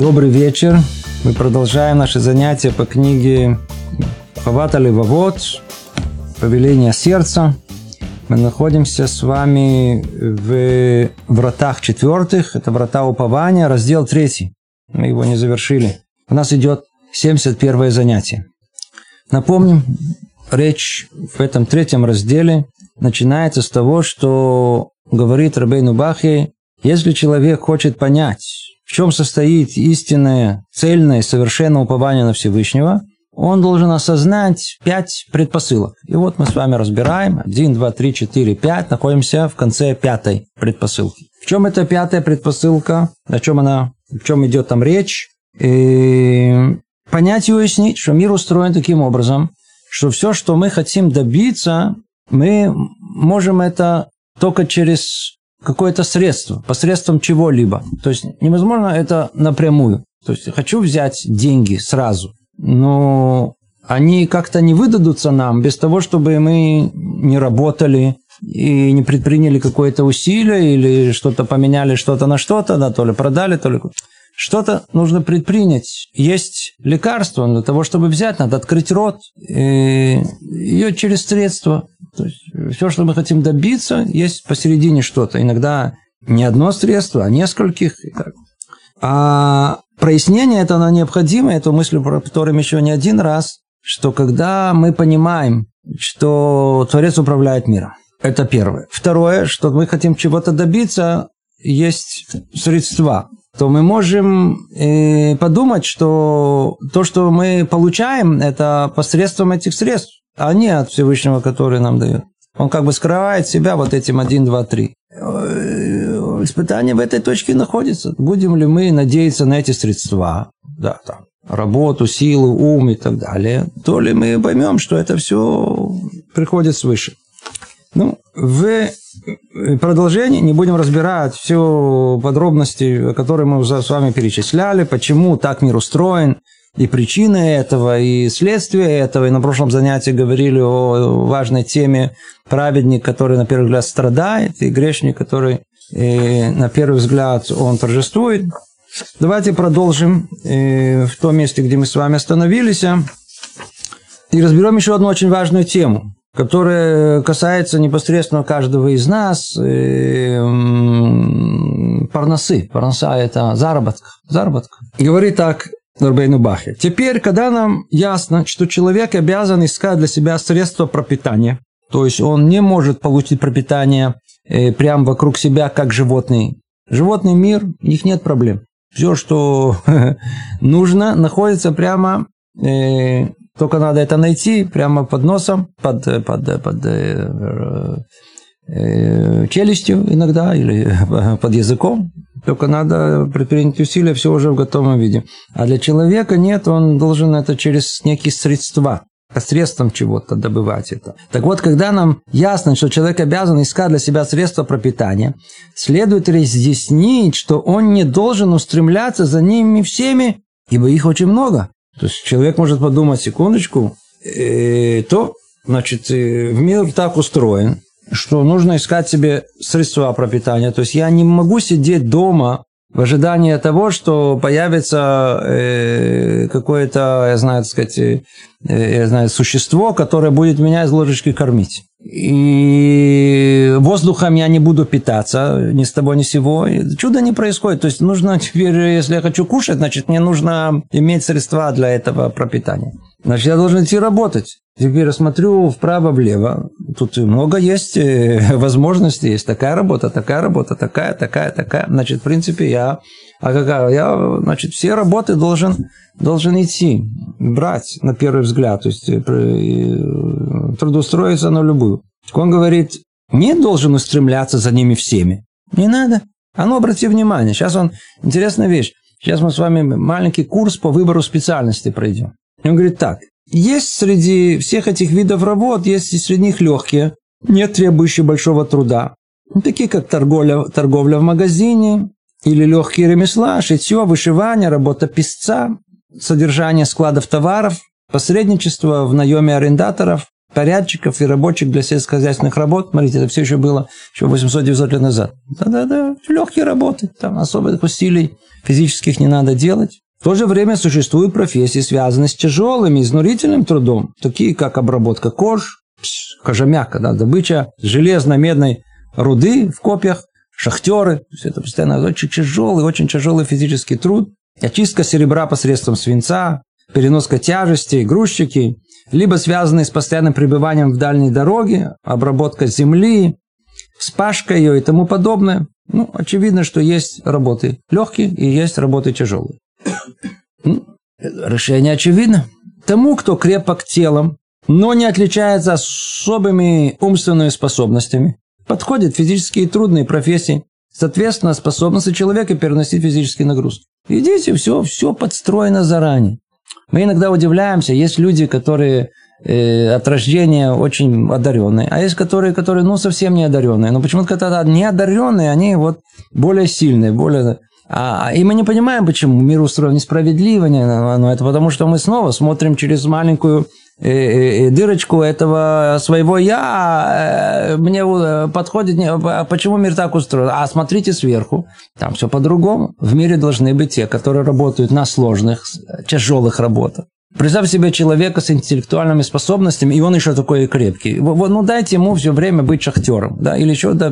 Добрый вечер. Мы продолжаем наши занятия по книге Хавата Левовод, Повеление сердца. Мы находимся с вами в вратах четвертых. Это врата упования, раздел третий. Мы его не завершили. У нас идет 71 занятие. Напомним, речь в этом третьем разделе начинается с того, что говорит Рабейну Бахи, если человек хочет понять, в чем состоит истинное, цельное, совершенное упование на Всевышнего, он должен осознать пять предпосылок. И вот мы с вами разбираем. Один, два, три, четыре, пять. Находимся в конце пятой предпосылки. В чем эта пятая предпосылка? О чем она? В чем идет там речь? И понять и уяснить, что мир устроен таким образом, что все, что мы хотим добиться, мы можем это только через какое-то средство, посредством чего-либо. То есть невозможно это напрямую. То есть хочу взять деньги сразу, но они как-то не выдадутся нам без того, чтобы мы не работали и не предприняли какое-то усилие или что-то поменяли что-то на что-то, да, то ли продали, то ли... Что-то нужно предпринять. Есть лекарство для того, чтобы взять, надо открыть рот. И ее через средства. То есть все, что мы хотим добиться, есть посередине что-то. Иногда не одно средство, а нескольких. А прояснение это оно необходимо, эту мысль повторим еще не один раз, что когда мы понимаем, что Творец управляет миром, это первое. Второе, что мы хотим чего-то добиться, есть средства то мы можем э, подумать, что то, что мы получаем, это посредством этих средств, а не от Всевышнего, который нам дает. Он как бы скрывает себя вот этим 1, 2, 3. Испытание в этой точке находится. Будем ли мы надеяться на эти средства, да, там, работу, силу, ум и так далее, то ли мы поймем, что это все приходит свыше. Ну, в продолжении не будем разбирать все подробности, которые мы с вами перечисляли, почему так мир устроен, и причины этого, и следствия этого. И на прошлом занятии говорили о важной теме праведник, который на первый взгляд страдает, и грешник, который и на первый взгляд он торжествует. Давайте продолжим в том месте, где мы с вами остановились, и разберем еще одну очень важную тему которое касается непосредственно каждого из нас, парносы. Парноса – это заработка. заработка. Говорит так Нурбейну Бахе. Теперь, когда нам ясно, что человек обязан искать для себя средства пропитания, то есть он не может получить пропитание э, прямо вокруг себя, как животный. Животный мир, у них нет проблем. Все, что нужно, находится прямо э, только надо это найти прямо под носом, под, под, под э, э, челюстью иногда или под языком. Только надо предпринять усилия, все уже в готовом виде. А для человека нет, он должен это через некие средства средством чего-то добывать это. Так вот, когда нам ясно, что человек обязан искать для себя средства пропитания, следует разъяснить, что он не должен устремляться за ними всеми, ибо их очень много. То есть человек может подумать, секундочку, э, то, значит, э, мир так устроен, что нужно искать себе средства пропитания. То есть я не могу сидеть дома в ожидании того, что появится э, какое-то, я знаю, так сказать, э, я знаю, существо, которое будет меня из ложечки кормить. И воздухом я не буду питаться ни с того, ни с сего. Чудо не происходит. То есть нужно теперь, если я хочу кушать, значит, мне нужно иметь средства для этого пропитания. Значит, я должен идти работать. Теперь я смотрю вправо-влево. Тут много есть э, возможностей. Есть такая работа, такая работа, такая, такая, такая. Значит, в принципе, я... А какая? Я, значит, все работы должен, должен идти, брать на первый взгляд. То есть, э, э, трудоустроиться на любую. Он говорит, не должен устремляться за ними всеми. Не надо. А ну, обрати внимание. Сейчас он... Интересная вещь. Сейчас мы с вами маленький курс по выбору специальности пройдем. И он говорит так. Есть среди всех этих видов работ, есть и среди них легкие, не требующие большого труда. Ну, такие как торговля, торговля в магазине, или легкие ремесла, шитье, вышивание, работа писца, содержание складов товаров, посредничество в наеме арендаторов, порядчиков и рабочих для сельскохозяйственных работ. Смотрите, это все еще было еще 800-900 лет назад. Да-да-да, легкие работы, там особых усилий физических не надо делать. В то же время существуют профессии, связанные с тяжелым изнурительным трудом, такие как обработка кож, кожамяка, да, добыча железно-медной руды в копьях, шахтеры. Все это постоянно очень тяжелый, очень тяжелый физический труд. Очистка серебра посредством свинца, переноска тяжестей, грузчики, либо связанные с постоянным пребыванием в дальней дороге, обработка земли, спашка ее и тому подобное. Ну, очевидно, что есть работы легкие и есть работы тяжелые. Решение очевидно. Тому, кто крепок телом, но не отличается особыми умственными способностями, подходят физические трудные профессии, соответственно, способности человека переносить физические нагрузки. Видите, все, все подстроено заранее. Мы иногда удивляемся, есть люди, которые э, от рождения очень одаренные, а есть которые, которые ну, совсем не одаренные. Но почему-то когда не одаренные, они вот более сильные, более... А, и мы не понимаем, почему мир устроен несправедливо, но это потому, что мы снова смотрим через маленькую Э, э, э, дырочку этого своего я мне подходит, а почему мир так устроен? А смотрите сверху, там все по-другому. В мире должны быть те, которые работают на сложных, тяжелых работах. Представь себе человека с интеллектуальными способностями, и он еще такой крепкий. Ну, дайте ему все время быть шахтером, да, или еще, да,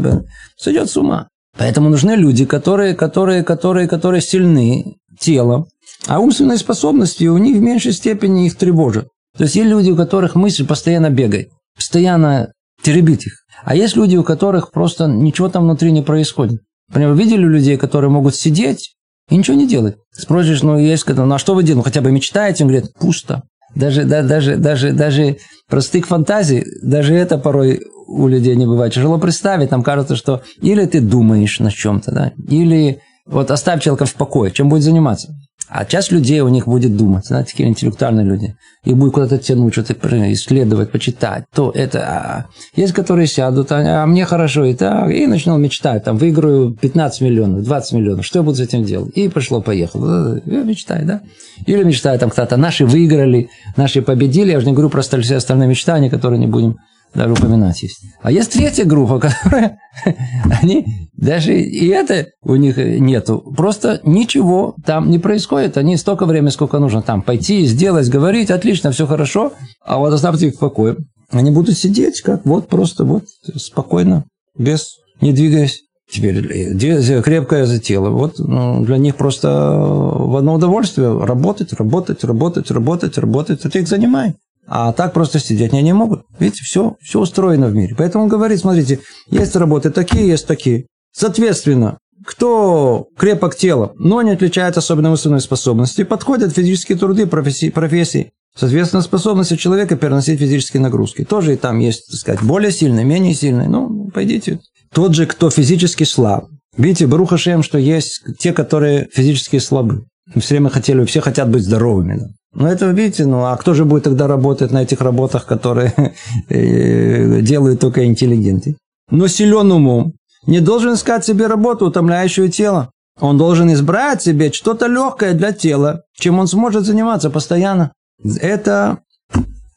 сойдет с ума. Поэтому нужны люди, которые, которые, которые, которые сильны телом, а умственные способности у них в меньшей степени их тревожат. То есть есть люди, у которых мысль постоянно бегает, постоянно теребит их. А есть люди, у которых просто ничего там внутри не происходит. Например, видели людей, которые могут сидеть и ничего не делать. Спросишь, ну, есть, ну, а что вы делаете? Ну, хотя бы мечтаете? Он говорит, пусто. Даже, да, даже, даже, даже простых фантазий, даже это порой у людей не бывает. Тяжело представить, нам кажется, что или ты думаешь на чем-то, да, или вот оставь человека в покое, чем будет заниматься. А часть людей у них будет думать, знаете, такие интеллектуальные люди. И будет куда-то тянуть, что-то исследовать, почитать. То это... А, есть, которые сядут, а, а мне хорошо и так, и начнут мечтать. Там, выиграю 15 миллионов, 20 миллионов. Что я буду с этим делать? И пошло-поехало. Мечтай, да? Или мечтаю там кто-то, наши выиграли, наши победили. Я уже не говорю про все остальные мечтания, которые не будем даже упоминать есть. А есть третья группа, которая, они даже и это у них нету. Просто ничего там не происходит. Они столько времени, сколько нужно там пойти, сделать, говорить, отлично, все хорошо, а вот оставьте их в покое. Они будут сидеть, как вот просто вот спокойно, без, не двигаясь. Теперь крепкое за тело. Вот ну, для них просто в одно удовольствие работать, работать, работать, работать, работать. Это их занимает. А так просто сидеть они не могут. Видите, все, все устроено в мире. Поэтому он говорит, смотрите, есть работы такие, есть такие. Соответственно, кто крепок телом, но не отличает особенно умственной способности, подходят физические труды профессии, профессии. Соответственно, способности человека переносить физические нагрузки. Тоже и там есть, так сказать, более сильные, менее сильные. Ну, пойдите. Тот же, кто физически слаб. Видите, Бруха Шем, что есть те, которые физически слабы. Все время хотели, все хотят быть здоровыми. Да? Ну, это, видите, ну, а кто же будет тогда работать на этих работах, которые э, делают только интеллигенты? Но силен умом не должен искать себе работу, утомляющую тело. Он должен избрать себе что-то легкое для тела, чем он сможет заниматься постоянно. Это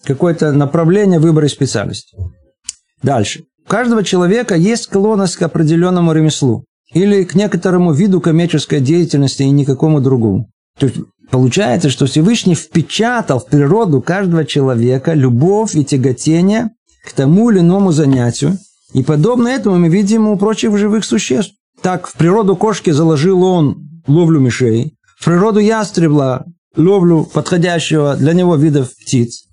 какое-то направление выбора специальности. Дальше. У каждого человека есть склонность к определенному ремеслу или к некоторому виду коммерческой деятельности и никакому другому. То есть Получается, что Всевышний впечатал в природу каждого человека любовь и тяготение к тому или иному занятию. И подобно этому мы видим у прочих живых существ. Так, в природу кошки заложил он ловлю мишей, в природу ястребла ловлю подходящего для него видов птиц.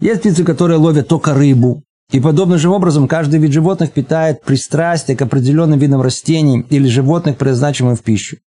Есть птицы, которые ловят только рыбу. И подобным же образом каждый вид животных питает пристрастие к определенным видам растений или животных, предназначенным в пищу.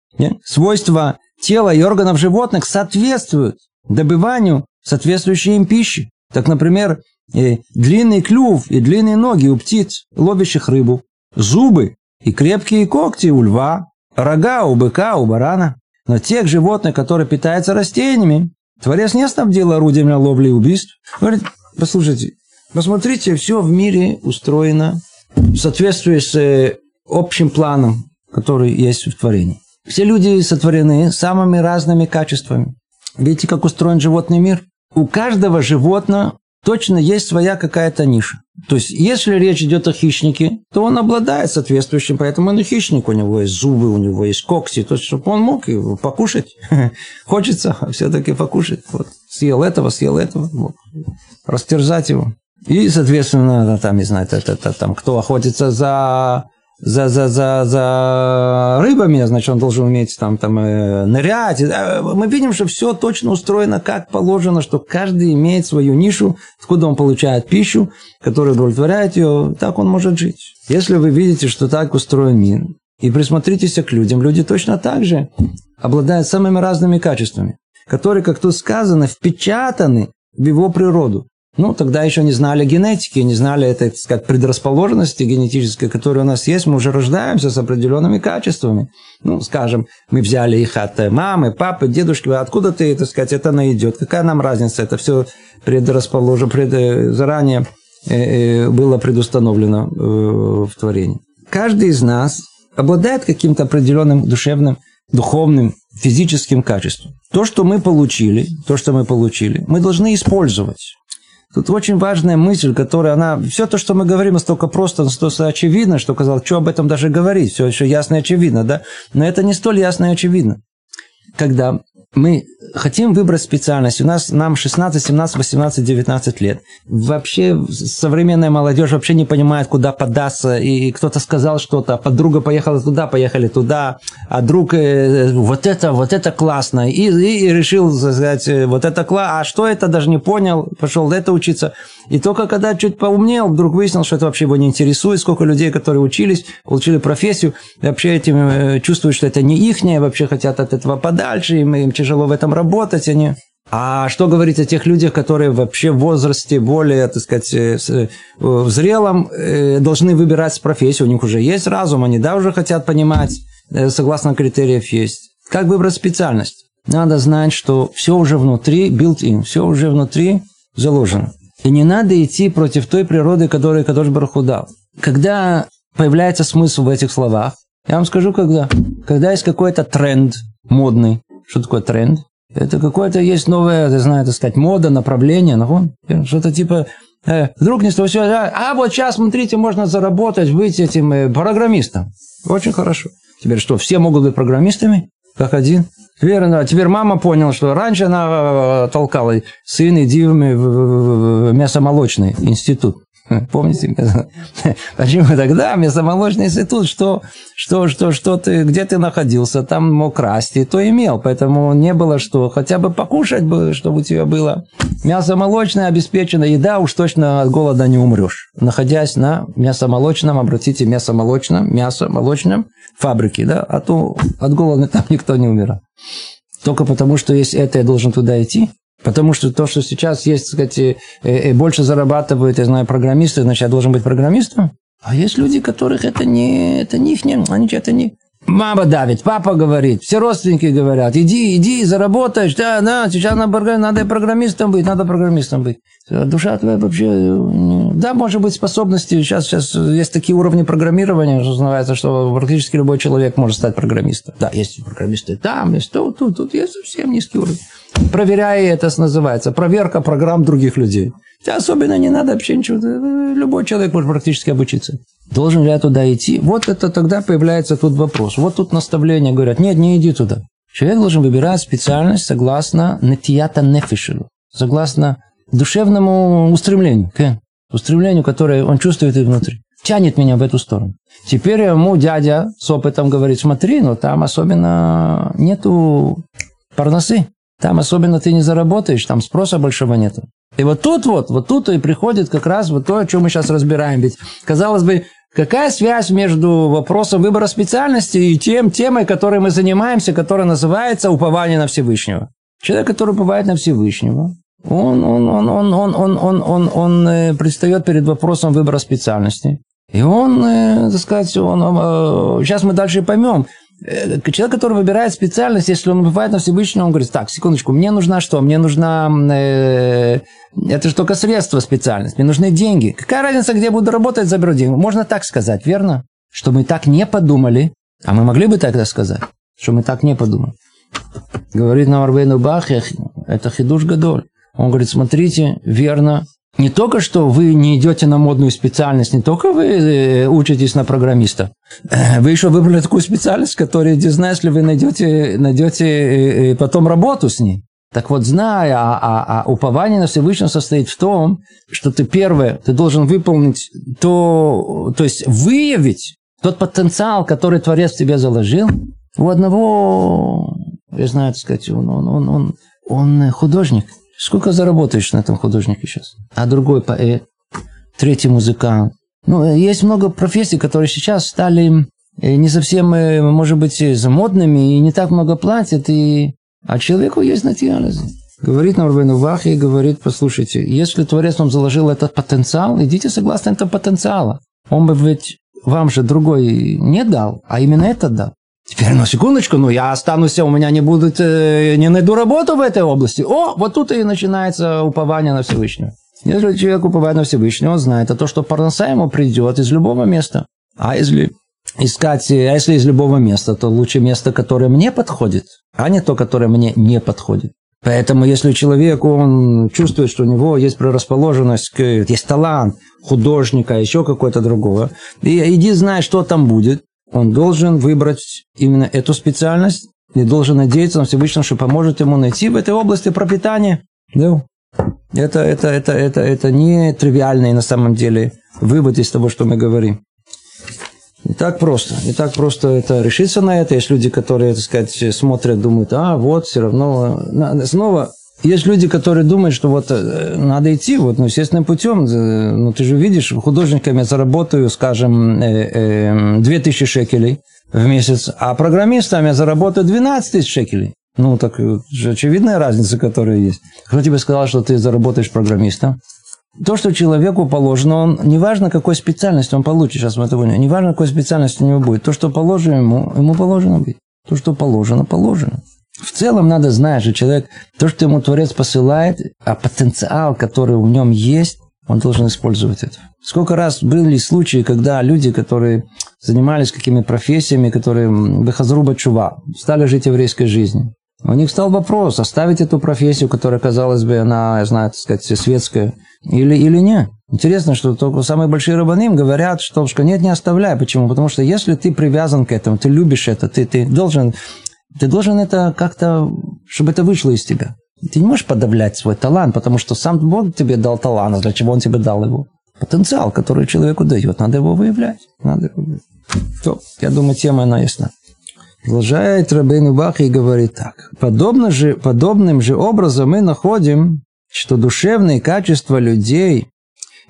Свойства тела и органов животных соответствуют добыванию соответствующей им пищи. Так, например, э, длинный клюв и длинные ноги у птиц, ловящих рыбу, зубы и крепкие когти у льва, рога у быка, у барана. Но тех животных, которые питаются растениями, Творец не снабдил орудием для ловли и убийств. Говорит, послушайте, посмотрите, все в мире устроено в соответствии с э, общим планом, который есть в творении. Все люди сотворены самыми разными качествами. Видите, как устроен животный мир? У каждого животного точно есть своя какая-то ниша. То есть, если речь идет о хищнике, то он обладает соответствующим, поэтому он и хищник, у него есть зубы, у него есть когти, то есть, чтобы он мог его покушать. Хочется все-таки покушать. Вот. Съел этого, съел этого. Вот. Растерзать его. И, соответственно, там, не знаю, это, это, там, кто охотится за за, за, за, за рыбами, значит, он должен уметь там, там э, нырять. Э, мы видим, что все точно устроено как положено, что каждый имеет свою нишу, откуда он получает пищу, которая удовлетворяет ее, так он может жить. Если вы видите, что так устроен мир, и присмотритесь к людям, люди точно так же обладают самыми разными качествами, которые, как тут сказано, впечатаны в его природу. Ну, тогда еще не знали генетики, не знали этой, так сказать, предрасположенности генетической, которая у нас есть. Мы уже рождаемся с определенными качествами. Ну, скажем, мы взяли их от мамы, папы, дедушки. Откуда ты, так сказать, это найдет? Какая нам разница? Это все предрасположено, пред, заранее э, э, было предустановлено э, в творении. Каждый из нас обладает каким-то определенным душевным, духовным, физическим качеством. То, что мы получили, то, что мы получили, мы должны использовать. Тут очень важная мысль, которая она... Все то, что мы говорим, настолько просто, настолько очевидно, что казалось, что об этом даже говорить. Все еще ясно и очевидно, да? Но это не столь ясно и очевидно. Когда мы хотим выбрать специальность, у нас нам 16, 17, 18, 19 лет. Вообще современная молодежь вообще не понимает, куда податься. И кто-то сказал что-то, а подруга поехала туда, поехали туда, а друг э, вот это, вот это классно. И, и, и решил сказать, э, вот это классно, а что это, даже не понял, пошел это учиться. И только когда чуть поумнел, вдруг выяснил, что это вообще его не интересует, сколько людей, которые учились, получили профессию, вообще этим э, чувствуют, что это не ихнее, вообще хотят от этого подальше, им, им тяжело в этом работать, они... А что говорить о тех людях, которые вообще в возрасте более, так сказать, э, э, зрелом должны выбирать профессию, у них уже есть разум, они да уже хотят понимать, согласно критериев есть. Как выбрать специальность? Надо знать, что все уже внутри, built-in, все уже внутри заложено. И не надо идти против той природы, которую Кадош Бараху дал. Когда появляется смысл в этих словах, я вам скажу, когда. Когда есть какой-то тренд модный. Что такое тренд? Это какое-то есть новое, я знаю, так сказать, мода, направление, ну, что-то типа э, вдруг не того а, а вот сейчас, смотрите, можно заработать, быть этим э, программистом. Очень хорошо. Теперь что, все могут быть программистами? Как один? Теперь, теперь мама поняла, что раньше она э, толкала сын, иди в мясомолочный институт. Помните? Почему тогда мясомолочный институт, что, что, что, что ты, где ты находился, там мог красть, и то имел. Поэтому не было что, хотя бы покушать бы, чтобы у тебя было. Мясомолочная обеспечена еда, уж точно от голода не умрешь. Находясь на мясомолочном, обратите, мясомолочном, мясомолочном фабрике, да, а то от голода там никто не умирал. Только потому, что есть это, я должен туда идти. Потому что то, что сейчас есть, так сказать, больше зарабатывают, я знаю, программисты, значит, я должен быть программистом. А есть люди, которых это не, это не их, не, они это не, Мама давит, папа говорит, все родственники говорят, иди, иди, заработаешь, да, да, сейчас надо программистом быть, надо программистом быть. Душа твоя вообще, э, да, может быть, способности, сейчас, сейчас есть такие уровни программирования, что называется, что практически любой человек может стать программистом. Да, есть программисты там, есть тут, тут, тут есть совсем низкий уровень. Проверяя это называется, проверка программ других людей. Тебе особенно не надо вообще ничего. Любой человек может практически обучиться. Должен ли я туда идти? Вот это тогда появляется тут вопрос. Вот тут наставление говорят, нет, не иди туда. Человек должен выбирать специальность согласно нетията нефишелу, согласно душевному устремлению, okay? устремлению, которое он чувствует и внутри. Тянет меня в эту сторону. Теперь ему дядя с опытом говорит, смотри, но там особенно нету парносы. Там особенно ты не заработаешь, там спроса большого нету. И вот тут вот, вот тут и приходит как раз вот то, о чем мы сейчас разбираем. Ведь, казалось бы, какая связь между вопросом выбора специальности и тем темой, которой мы занимаемся, которая называется упование на Всевышнего? Человек, который уповает на Всевышнего, он, он, он, он, он, он, он, он, он э, предстает перед вопросом выбора специальности. И он, э, так сказать, он, э, сейчас мы дальше поймем, Э, человек, который выбирает специальность, если он бывает на Всевышнем, он говорит, так, секундочку, мне нужна что? Мне нужна... Э, это же только средство специальность. Мне нужны деньги. Какая разница, где я буду работать, заберу деньги? Можно так сказать, верно? Что мы так не подумали. А мы могли бы тогда сказать, что мы так не подумали. Говорит нам Арбейну Бах, это хидуш гадоль. Он говорит, смотрите, верно, не только что вы не идете на модную специальность, не только вы э, учитесь на программиста, э, вы еще выбрали такую специальность, которая, не знаю, если вы найдете, найдете э, потом работу с ней. Так вот, зная, а, а, а упование на Всевышнего состоит в том, что ты первое, ты должен выполнить то, то есть выявить тот потенциал, который Творец в тебя заложил. У одного, я знаю, так сказать, он, он, он, он, он художник – Сколько заработаешь на этом художнике сейчас? А другой поэт, третий музыкант. Ну, есть много профессий, которые сейчас стали э, не совсем, э, может быть, замодными, и не так много платят, и... а человеку есть начало. Говорит нам Рабейну Вахи, говорит, послушайте, если Творец вам заложил этот потенциал, идите согласно этому потенциалу. Он бы ведь вам же другой не дал, а именно это дал. Теперь, ну, секундочку, ну, я останусь, у меня не будет, э, не найду работу в этой области. О, вот тут и начинается упование на Всевышнего. Если человек уповает на Всевышнего, он знает, а то, что парноса ему придет из любого места. А если искать, а если из любого места, то лучше место, которое мне подходит, а не то, которое мне не подходит. Поэтому, если человек, он чувствует, что у него есть предрасположенность, есть талант художника, еще какой-то другого, и иди знай, что там будет, он должен выбрать именно эту специальность и должен надеяться на Всевышнего, что поможет ему найти в этой области пропитание. Да. Это, это, это, это, это не тривиальный на самом деле вывод из того, что мы говорим. Не так просто. Не так просто это решиться на это. Есть люди, которые, так сказать, смотрят, думают, а вот, все равно. Снова есть люди, которые думают, что вот э, надо идти вот, ну, естественным путем. Э, ну, ты же видишь, художниками я заработаю, скажем, 2000 э, шекелей в месяц, а программистами я заработаю 12 тысяч шекелей. Ну, так же очевидная разница, которая есть. Кто тебе сказал, что ты заработаешь программистом? То, что человеку положено, он, неважно, какой специальность он получит, сейчас мы это поняли, неважно, какой специальность у него будет, то, что положено ему, ему положено быть. То, что положено, положено. В целом надо знать, что человек, то, что ему Творец посылает, а потенциал, который в нем есть, он должен использовать это. Сколько раз были случаи, когда люди, которые занимались какими профессиями, которые бехазруба чува, стали жить еврейской жизнью. У них стал вопрос, оставить эту профессию, которая, казалось бы, она, я знаю, так сказать, светская, или, или нет. Интересно, что только самые большие рабаны им говорят, что, что нет, не оставляй. Почему? Потому что если ты привязан к этому, ты любишь это, ты, ты должен ты должен это как-то, чтобы это вышло из тебя. Ты не можешь подавлять свой талант, потому что сам Бог тебе дал талант, а для чего Он тебе дал его? Потенциал, который человеку дает, надо его выявлять. Надо. То, я думаю, тема она ясна. Продолжает Рабейн Бах и говорит так. Подобно же, подобным же образом мы находим, что душевные качества людей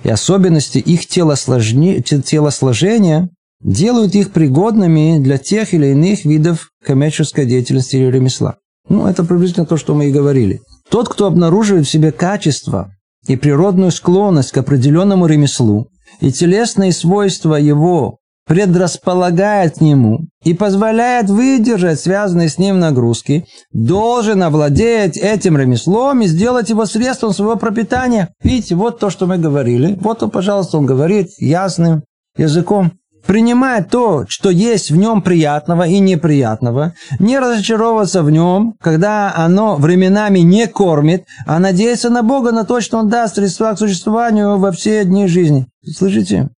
и особенности их телосложения делают их пригодными для тех или иных видов коммерческой деятельности или ремесла. Ну, это приблизительно то, что мы и говорили. Тот, кто обнаруживает в себе качество и природную склонность к определенному ремеслу, и телесные свойства его предрасполагает к нему и позволяет выдержать связанные с ним нагрузки, должен овладеть этим ремеслом и сделать его средством своего пропитания. Видите, вот то, что мы говорили. Вот он, пожалуйста, он говорит ясным языком принимать то, что есть в нем приятного и неприятного, не разочаровываться в нем, когда оно временами не кормит, а надеяться на Бога, на то, что Он даст средства к существованию во все дни жизни. Слышите?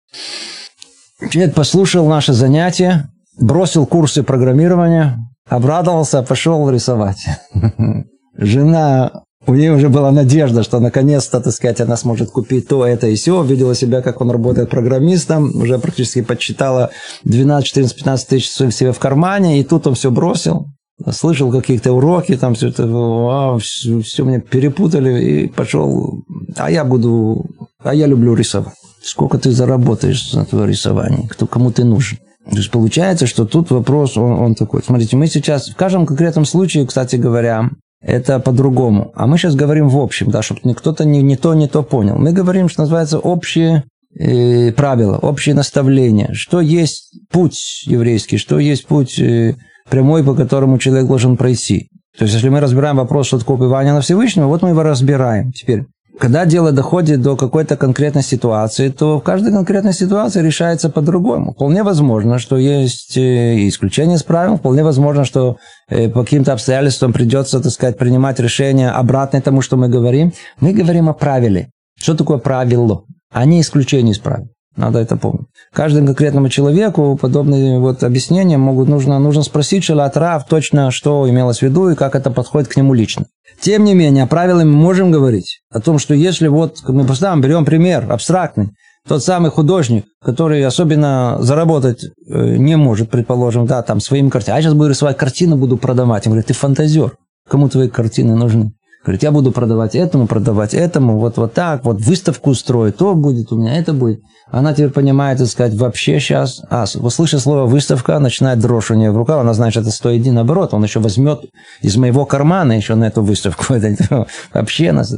Человек послушал наше занятие, бросил курсы программирования, обрадовался, пошел рисовать. Жена у нее уже была надежда, что наконец-то, так сказать, она сможет купить то, это и все. Видела себя, как он работает программистом, уже практически подсчитала 12, 14, 15 тысяч себе в кармане, и тут он все бросил. Слышал какие-то уроки, там все это, а, все, все мне перепутали, и пошел, а я буду, а я люблю рисовать. Сколько ты заработаешь на твое рисование, кто, кому ты нужен. То есть получается, что тут вопрос, он, он такой. Смотрите, мы сейчас в каждом конкретном случае, кстати говоря, это по-другому. А мы сейчас говорим в общем, да, чтобы кто-то не, не то, не то понял. Мы говорим, что называется общие э, правила, общие наставления. Что есть путь еврейский, что есть путь э, прямой, по которому человек должен пройти. То есть, если мы разбираем вопрос, что такое убивание на Всевышнего, вот мы его разбираем. Теперь, когда дело доходит до какой-то конкретной ситуации, то в каждой конкретной ситуации решается по-другому. Вполне возможно, что есть э, исключение из правил, вполне возможно, что э, по каким-то обстоятельствам придется, так сказать, принимать решение обратное тому, что мы говорим. Мы говорим о правиле. Что такое правило? А не исключение из правил. Надо это помнить. Каждому конкретному человеку подобные вот объяснения могут, нужно, нужно спросить Шалатрав точно, что имелось в виду и как это подходит к нему лично. Тем не менее, о правилах мы можем говорить. О том, что если вот, мы поставим, берем пример абстрактный, тот самый художник, который особенно заработать э, не может, предположим, да, там своими картинами. А я сейчас буду рисовать картину, буду продавать. Он говорит, ты фантазер. Кому твои картины нужны? Говорит, я буду продавать этому, продавать этому, вот, вот так, вот выставку устрою, то будет у меня, это будет. Она теперь понимает, так сказать, вообще сейчас, а, услышав слово выставка, начинает дрожь у нее в руках, она знает, что это 101 наоборот, он еще возьмет из моего кармана еще на эту выставку. вообще нас.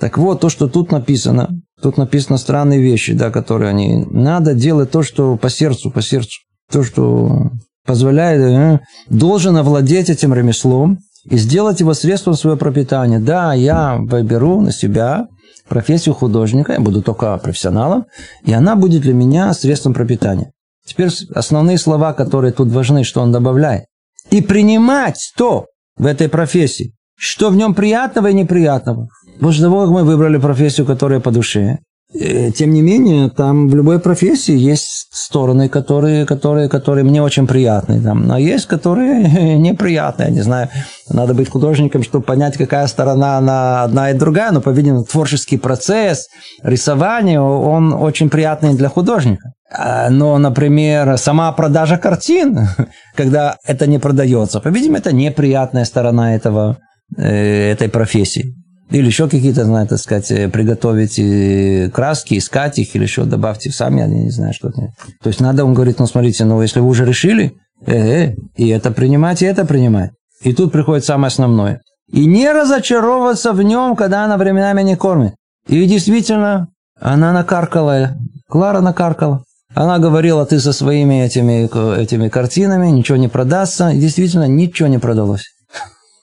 Так вот, то, что тут написано, тут написано странные вещи, да, которые они... Надо делать то, что по сердцу, по сердцу. То, что позволяет, э, должен овладеть этим ремеслом, и сделать его средством своего пропитания. Да, я выберу на себя профессию художника, я буду только профессионалом, и она будет для меня средством пропитания. Теперь основные слова, которые тут важны, что он добавляет. И принимать то в этой профессии, что в нем приятного и неприятного. После того, как мы выбрали профессию, которая по душе, тем не менее, там в любой профессии есть стороны, которые, которые, которые мне очень приятны. Там, а есть, которые неприятные. Я не знаю, надо быть художником, чтобы понять, какая сторона она одна и другая. Но, по-видимому, творческий процесс, рисование, он очень приятный для художника. А, но, например, сама продажа картин, когда это не продается, по-видимому, это неприятная сторона этого, э, этой профессии или еще какие-то, знаю, так сказать, э, приготовить э, краски, искать их, или еще добавьте сами, я не знаю, что то То есть надо, он говорит, ну смотрите, ну если вы уже решили, э -э, и это принимать, и это принимать. И тут приходит самое основное. И не разочаровываться в нем, когда она временами не кормит. И действительно, она накаркала, Клара накаркала. Она говорила, ты со своими этими, этими картинами, ничего не продастся. И действительно, ничего не продалось.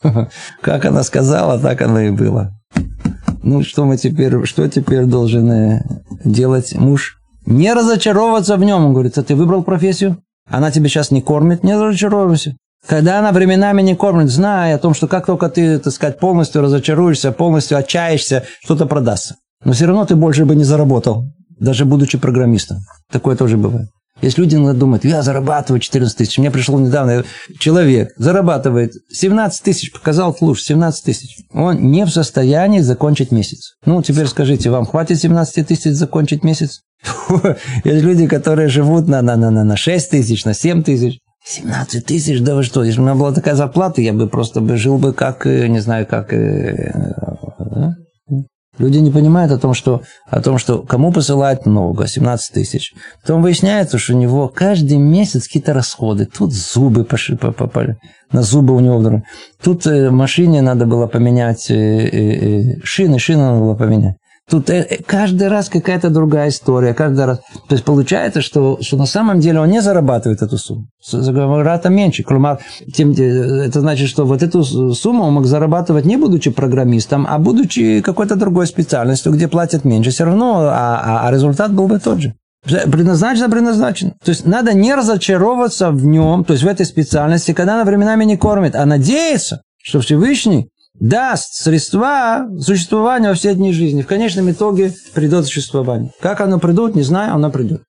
Как она сказала, так оно и было. Ну, что мы теперь, что теперь должен делать муж? Не разочаровываться в нем. Он говорит, а ты выбрал профессию? Она тебя сейчас не кормит, не разочаровывайся. Когда она временами не кормит, знай о том, что как только ты, так сказать, полностью разочаруешься, полностью отчаешься, что-то продастся. Но все равно ты больше бы не заработал, даже будучи программистом. Такое тоже бывает. Есть люди думают, я зарабатываю 14 тысяч. Мне пришел недавно человек, зарабатывает 17 тысяч, показал луж, 17 тысяч. Он не в состоянии закончить месяц. Ну, теперь скажите, вам хватит 17 тысяч закончить месяц? Есть люди, которые живут на, на, на, на 6 тысяч, на 7 тысяч. 17 тысяч, да вы что, если бы у меня была такая зарплата, я бы просто бы жил бы как, э, не знаю, как... Э, Люди не понимают о том, что, о том, что кому посылать много, 17 тысяч. Потом выясняется, что у него каждый месяц какие-то расходы. Тут зубы пошли, попали, на зубы у него вдруг. Тут э, машине надо было поменять, э, э, шины, шины надо было поменять. Тут э, каждый раз какая-то другая история, каждый раз. То есть получается, что, что на самом деле он не зарабатывает эту сумму. Зарабатывает меньше. Тем, это значит, что вот эту сумму он мог зарабатывать не будучи программистом, а будучи какой-то другой специальностью, где платят меньше. Все равно, а, а, а результат был бы тот же. Предназначено, предназначено. То есть надо не разочаровываться в нем, то есть в этой специальности, когда она временами не кормит, а надеяться, что Всевышний даст средства существования во все дни жизни. В конечном итоге придет существование. Как оно придет, не знаю, оно придет.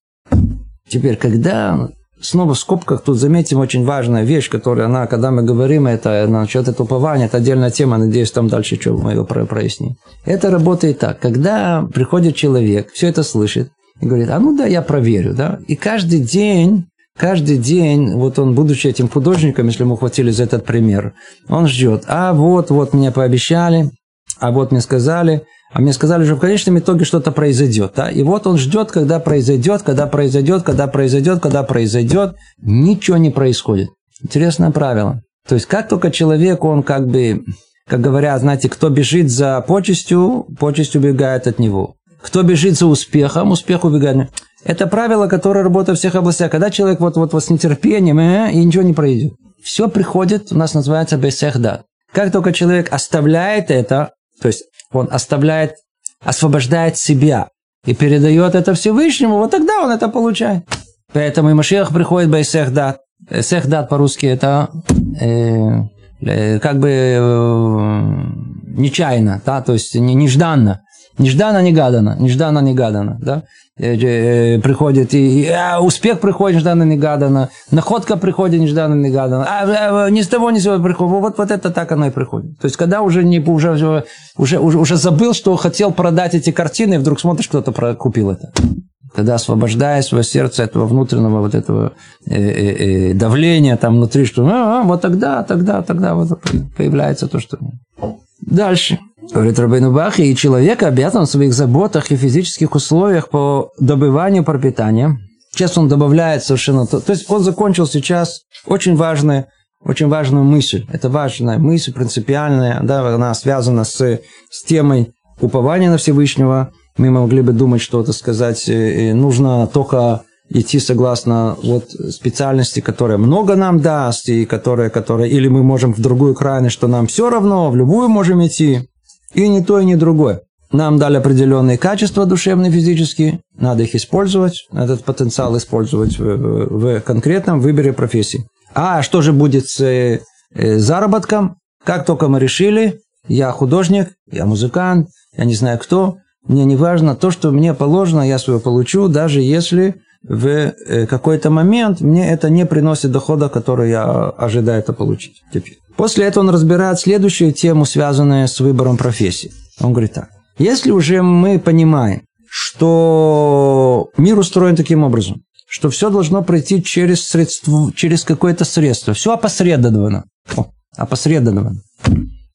Теперь, когда снова в скобках тут заметим очень важная вещь, которая она, когда мы говорим это насчет этого упования, это отдельная тема, надеюсь, там дальше что мы его проясним. Это работает так, когда приходит человек, все это слышит, и говорит, а ну да, я проверю, да, и каждый день Каждый день, вот он, будучи этим художником, если мы хватили за этот пример, он ждет, а вот, вот мне пообещали, а вот мне сказали, а мне сказали, что в конечном итоге что-то произойдет. Да? И вот он ждет, когда произойдет, когда произойдет, когда произойдет, когда произойдет. Ничего не происходит. Интересное правило. То есть, как только человек, он как бы, как говорят, знаете, кто бежит за почестью, почесть убегает от него. Кто бежит за успехом, успех убегает. Это правило, которое работает в всех областях. Когда человек вот-вот с нетерпением, э, и ничего не пройдет. Все приходит, у нас называется бесехда. Как только человек оставляет это, то есть он оставляет, освобождает себя и передает это Всевышнему, вот тогда он это получает. Поэтому и Машех приходит бейсехдат. Сехдат по-русски это э, э, как бы э, нечаянно, да, то есть нежданно. Нежданно-негаданно, нежданно-негаданно, да? Э, э, приходит, и, а, успех приходит нежданно-негаданно, находка приходит нежданно-негаданно, а, а, ни с того ни с сего приходит. Вот, вот это так оно и приходит. То есть, когда уже, не, уже, уже, уже, уже забыл, что хотел продать эти картины, и вдруг смотришь, кто-то купил это. Когда освобождая свое сердце этого внутреннего вот этого э, э, э, давления там внутри, что а, а, вот тогда, тогда, тогда вот появляется то, что... Дальше. Говорит Рабейну Бахи, и человек обязан в своих заботах и физических условиях по добыванию пропитания. Сейчас он добавляет совершенно... То, то есть он закончил сейчас очень важную, очень важную мысль. Это важная мысль, принципиальная, да, она связана с, с темой упования на Всевышнего. Мы могли бы думать, что, это сказать, э, э, нужно только идти согласно вот специальности, которая много нам даст, и которая, которая, или мы можем в другую крайность, что нам все равно, в любую можем идти. И ни то, и ни другое. Нам дали определенные качества душевные, физические, надо их использовать, этот потенциал использовать в, в конкретном выборе профессии. А что же будет с э, заработком? Как только мы решили, я художник, я музыкант, я не знаю кто, мне не важно, то, что мне положено, я свое получу, даже если в э, какой-то момент мне это не приносит дохода, который я ожидаю это получить теперь. После этого он разбирает следующую тему, связанную с выбором профессии. Он говорит так. Если уже мы понимаем, что мир устроен таким образом, что все должно пройти через, средство, через какое-то средство, все опосредовано. О, опосредовано.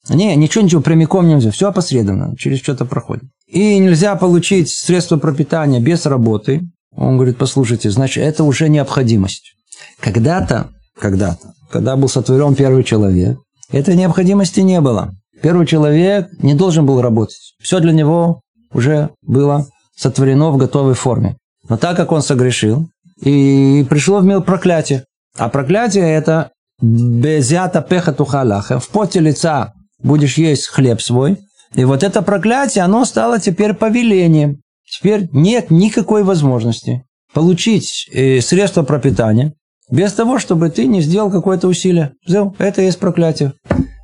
Не, ничего, ничего, прямиком нельзя, все опосредованно, через что-то проходит. И нельзя получить средства пропитания без работы. Он говорит, послушайте, значит, это уже необходимость. Когда-то, когда-то, когда был сотворен первый человек, этой необходимости не было. Первый человек не должен был работать. Все для него уже было сотворено в готовой форме. Но так как он согрешил, и пришло в мир проклятие. А проклятие это безята пеха тухалаха. В поте лица будешь есть хлеб свой. И вот это проклятие, оно стало теперь повелением. Теперь нет никакой возможности получить э, средства пропитания, без того, чтобы ты не сделал какое-то усилие. Все, это есть проклятие.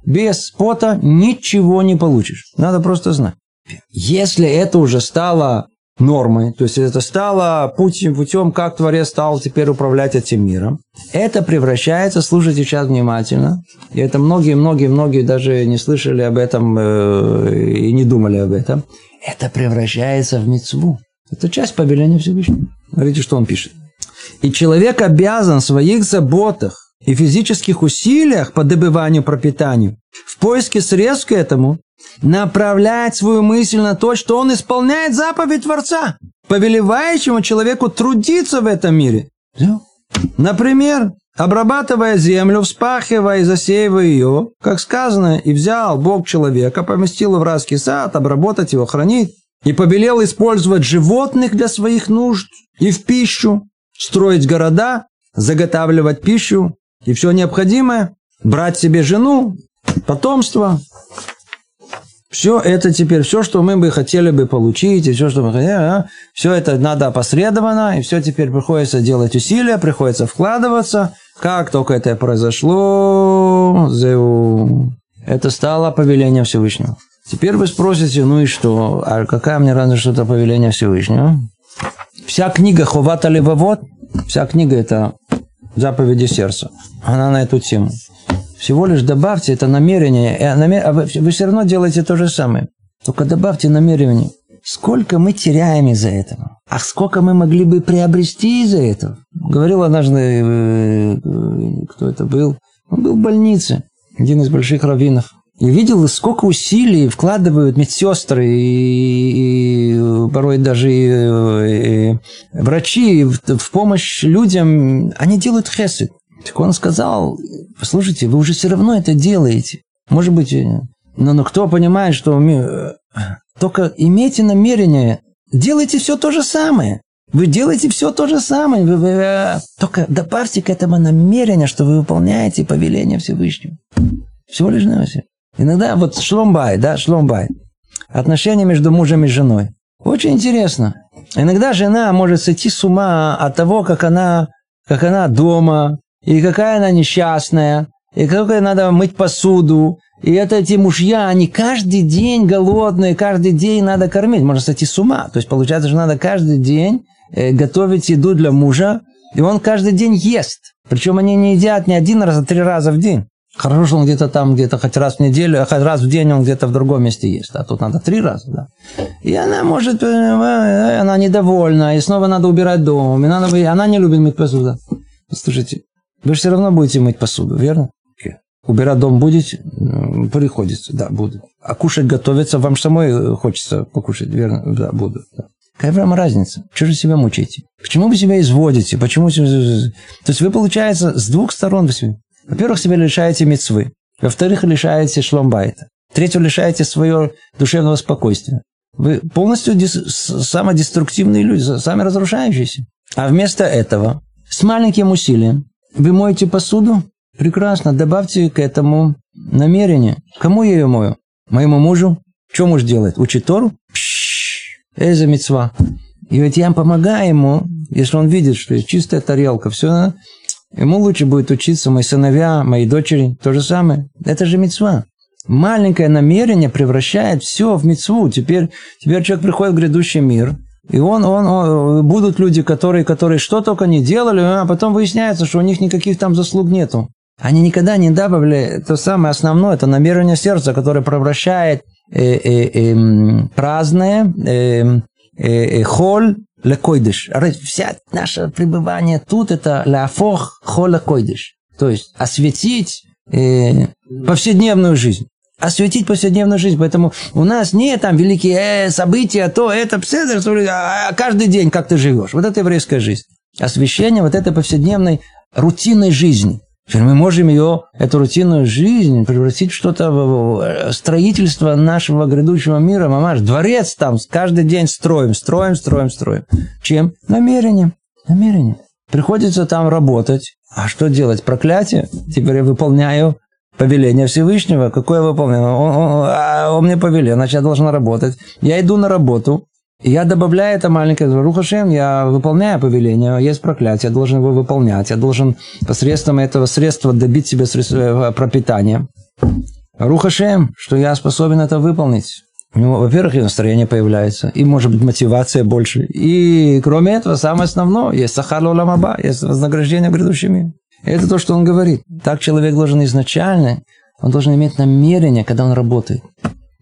Без пота ничего не получишь. Надо просто знать. Если это уже стало нормой, то есть это стало путем, путем, как Творец стал теперь управлять этим миром, это превращается, слушайте сейчас внимательно, и это многие-многие-многие даже не слышали об этом э, и не думали об этом, это превращается в мецву. Это часть повеления Всевышнего. Смотрите, что он пишет. И человек обязан в своих заботах и физических усилиях по добыванию пропитанию, в поиске средств к этому, направлять свою мысль на то, что он исполняет заповедь Творца, повелевающему человеку трудиться в этом мире. Например, обрабатывая землю, вспахивая и засеивая ее, как сказано, и взял Бог человека, поместил в райский сад, обработать его, хранить, и повелел использовать животных для своих нужд и в пищу, строить города, заготавливать пищу и все необходимое, брать себе жену, потомство. Все это теперь, все, что мы бы хотели бы получить, и все, что мы хотели, а, все это надо опосредованно, и все теперь приходится делать усилия, приходится вкладываться. Как только это произошло, это стало повелением Всевышнего. Теперь вы спросите, ну и что? А какая мне разница, что это повеление Всевышнего? Вся книга Ховата Левовод, вся книга это заповеди сердца. Она на эту тему. Всего лишь добавьте это намерение, а вы, вы все равно делаете то же самое. Только добавьте намерение. Сколько мы теряем из-за этого? А сколько мы могли бы приобрести из-за этого? Говорил однажды, э, э, кто это был? Он был в больнице, один из больших раввинов. И видел, сколько усилий вкладывают медсестры и, и порой даже и, и врачи в, в помощь людям. Они делают хесед. Так он сказал, послушайте, вы уже все равно это делаете. Может быть, но, но кто понимает, что только имейте намерение, делайте все то же самое. Вы делаете все то же самое. Вы, вы, только добавьте к этому намерение, что вы выполняете повеление Всевышнего. Всего лишь на все. Иногда вот шломбай, да, шломбай. Отношения между мужем и женой. Очень интересно. Иногда жена может сойти с ума от того, как она, как она дома, и какая она несчастная, и сколько надо мыть посуду, и это эти мужья, они каждый день голодные, каждый день надо кормить. Можно сойти с ума. То есть получается, что надо каждый день э, готовить еду для мужа, и он каждый день ест. Причем они не едят не один раз, а три раза в день. Хорошо, что он где-то там, где-то хоть раз в неделю, а хоть раз в день он где-то в другом месте есть. А тут надо три раза, да. И она может, э, э, она недовольна, и снова надо убирать дом, и надо, она не любит мыть посуду. Слушайте, вы же все равно будете мыть посуду, верно? Убирать дом будете? Приходится, да, буду. А кушать готовиться вам самой э, хочется покушать, верно? Да, буду. Да. Какая вам разница? Чего же себя мучаете? Почему вы себя изводите? Почему... То есть вы, получается, с двух сторон... Во-первых, себя лишаете мецвы. Во-вторых, лишаете шломбайта. В-третьих, лишаете своего душевного спокойствия. Вы полностью самодеструктивные люди, сами разрушающиеся. А вместо этого, с маленьким усилием, вы моете посуду, Прекрасно, добавьте к этому намерение. Кому я ее мою? Моему мужу? Что муж делает? Учит Тору? Эза мецва. И ведь я помогаю ему, если он видит, что чистая тарелка, все, ему лучше будет учиться, мои сыновья, мои дочери, то же самое. Это же мецва. Маленькое намерение превращает все в мецву. Теперь, теперь человек приходит в грядущий мир, и он, он, он, будут люди, которые, которые что только не делали, а потом выясняется, что у них никаких там заслуг нету. Они никогда не добавили то самое основное, это намерение сердца, которое превращает э, э, э, праздное э, э, э, холь лекойдыш. Вся наше пребывание тут это ляфох холь лекойдыш. То есть осветить э, повседневную жизнь. Осветить повседневную жизнь. Поэтому у нас не там великие э, события, то это пседер, а каждый день как ты живешь. Вот это еврейская жизнь. Освещение вот этой повседневной рутинной жизни. Теперь мы можем ее, эту рутинную жизнь, превратить в что-то, в строительство нашего грядущего мира. Мамаш, дворец там каждый день строим, строим, строим, строим. Чем? Намерением. Намерением. Приходится там работать. А что делать? Проклятие? Теперь я выполняю повеление Всевышнего. Какое выполнение? Он, он, а он мне повелел, значит, я должен работать. Я иду на работу, я добавляю это маленькое Рухашем, я выполняю повеление, есть проклятие, я должен его выполнять, я должен посредством этого средства добить себе э, пропитание. Рухашем, что я способен это выполнить. У него, во-первых, и настроение появляется, и, может быть, мотивация больше. И, кроме этого, самое основное, есть сахар ламаба, есть вознаграждение в. Это то, что он говорит. Так человек должен изначально, он должен иметь намерение, когда он работает.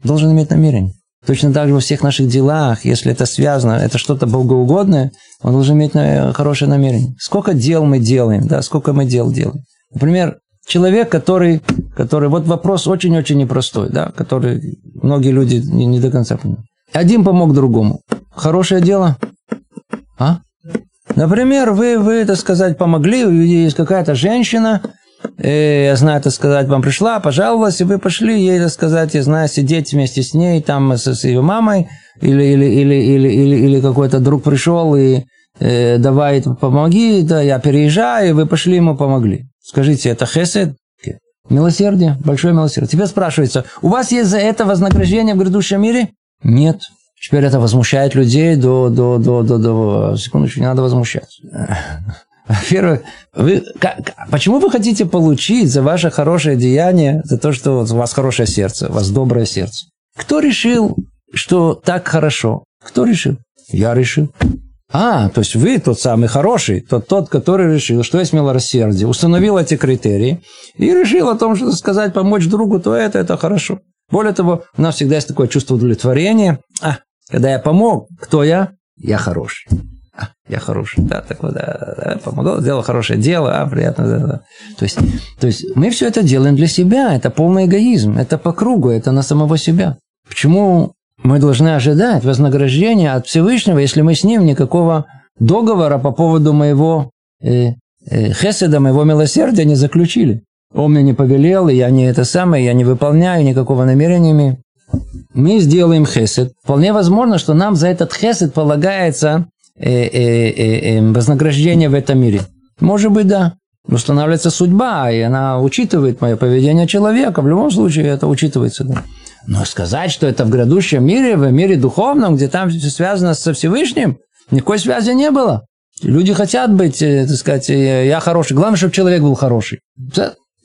Должен иметь намерение. Точно так же во всех наших делах, если это связано, это что-то богоугодное, он должен иметь хорошее намерение. Сколько дел мы делаем, да, сколько мы дел делаем. Например, человек, который, который вот вопрос очень-очень непростой, да, который многие люди не, не до конца понимают. Один помог другому. Хорошее дело? А? Например, вы, вы, так сказать, помогли, есть какая-то женщина, и, я знаю, так сказать, вам пришла, пожаловалась, и вы пошли ей, так сказать, я знаю, сидеть вместе с ней, там, с, с ее мамой, или, или, или, или, или, или какой-то друг пришел и э, давай, помоги, да, я переезжаю, и вы пошли ему помогли. Скажите, это хесед? Милосердие, большое милосердие. Теперь спрашивается, у вас есть за это вознаграждение в грядущем мире? Нет. Теперь это возмущает людей до, до, до, до, до... Секундочку, не надо возмущаться. Во-первых, вы, как, почему вы хотите получить за ваше хорошее деяние, за то, что у вас хорошее сердце, у вас доброе сердце? Кто решил, что так хорошо? Кто решил? Я решил. А, то есть вы тот самый хороший, тот, тот, который решил, что есть милосердие, установил эти критерии и решил о том, что сказать, помочь другу, то это, это хорошо. Более того, у нас всегда есть такое чувство удовлетворения. А, когда я помог, кто я? Я хороший. А, я хороший, да, так вот, да, да, помогал, сделал хорошее дело, а, приятно, да, да. То есть, то есть мы все это делаем для себя, это полный эгоизм, это по кругу, это на самого себя. Почему мы должны ожидать вознаграждения от Всевышнего, если мы с ним никакого договора по поводу моего э, э, хеседа, моего милосердия не заключили? Он мне не повелел, и я не это самое, я не выполняю, никакого намерения имею. Мы сделаем хесед. Вполне возможно, что нам за этот хесед полагается вознаграждение в этом мире? Может быть, да. Устанавливается судьба, и она учитывает мое поведение человека. В любом случае это учитывается. Да. Но сказать, что это в грядущем мире, в мире духовном, где там все связано со Всевышним, никакой связи не было. Люди хотят быть, так сказать, я хороший. Главное, чтобы человек был хороший.